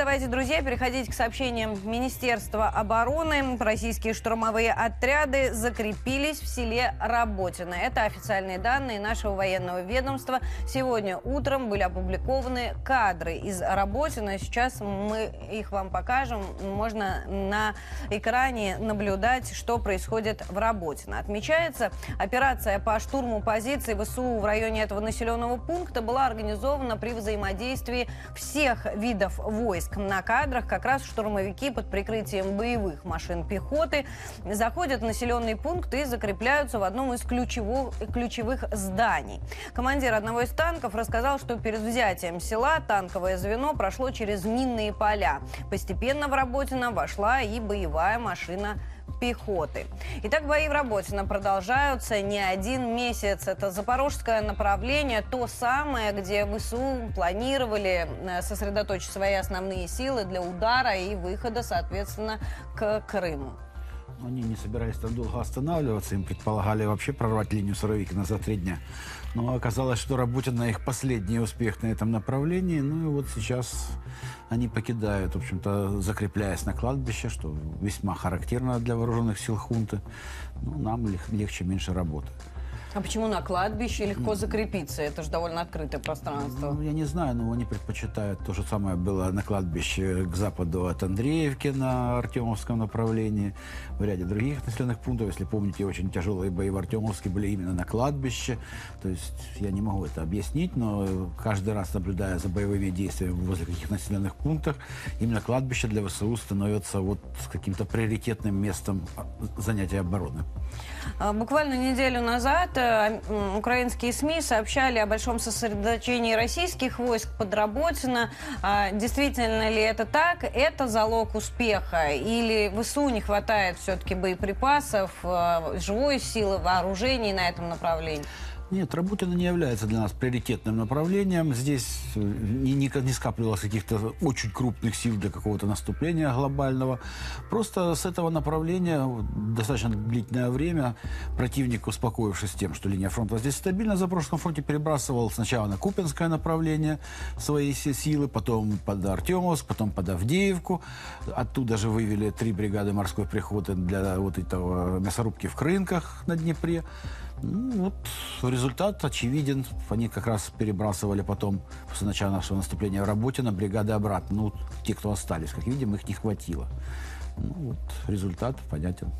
Давайте, друзья, переходить к сообщениям Министерства обороны. Российские штурмовые отряды закрепились в селе Работино. Это официальные данные нашего военного ведомства. Сегодня утром были опубликованы кадры из Работино. Сейчас мы их вам покажем. Можно на экране наблюдать, что происходит в Работино. Отмечается, операция по штурму позиций ВСУ в районе этого населенного пункта была организована при взаимодействии всех видов войск. На кадрах как раз штурмовики под прикрытием боевых машин пехоты заходят в населенный пункт и закрепляются в одном из ключевых, ключевых зданий. Командир одного из танков рассказал, что перед взятием села танковое звено прошло через минные поля. Постепенно в Работино вошла и боевая машина пехоты. Итак, бои в Работино продолжаются не один месяц. Это запорожское направление, то самое, где ВСУ планировали э, сосредоточить свои основные силы для удара и выхода, соответственно, к Крыму. Они не собирались там долго останавливаться, им предполагали вообще прорвать линию Суровикина за три дня. Но оказалось, что Работин на их последний успех на этом направлении. Ну и вот сейчас они покидают, в общем-то, закрепляясь на кладбище, что весьма характерно для вооруженных сил хунты. Ну, нам лег- легче, меньше работы. А почему на кладбище легко закрепиться? Это же довольно открытое пространство. Ну, я не знаю, но они предпочитают. То же самое было на кладбище к западу от Андреевки на Артемовском направлении. В ряде других населенных пунктов, если помните, очень тяжелые бои в Артемовске были именно на кладбище. То есть я не могу это объяснить, но каждый раз, наблюдая за боевыми действиями возле каких населенных пунктов, именно кладбище для ВСУ становится вот каким-то приоритетным местом занятия обороны. А, Буквально неделю назад э, украинские СМИ сообщали о большом сосредоточении российских войск под Работино. А, Действительно ли это так? Это залог успеха? Или ВСУ не хватает все-таки боеприпасов, э, живой силы, вооружений на этом направлении? Нет, Работина не является для нас приоритетным направлением. Здесь э, не, не, не скапливалось каких-то очень крупных сил для какого-то наступления глобального. Просто с этого направления достаточно длительное время противник, успокоившись тем, что линия фронта здесь стабильна, на Запорожском фронте перебрасывал сначала на Купинское направление свои си- силы, потом под Артемовск, потом под Авдеевку. Оттуда же вывели три бригады морской пехоты для вот этого мясорубки в Крынках на Днепре. Ну, вот результат очевиден. Они как раз перебрасывали потом, после начала нашего наступления в на бригады обратно. Ну, те, кто остались, как видим, их не хватило. Ну, вот результат понятен.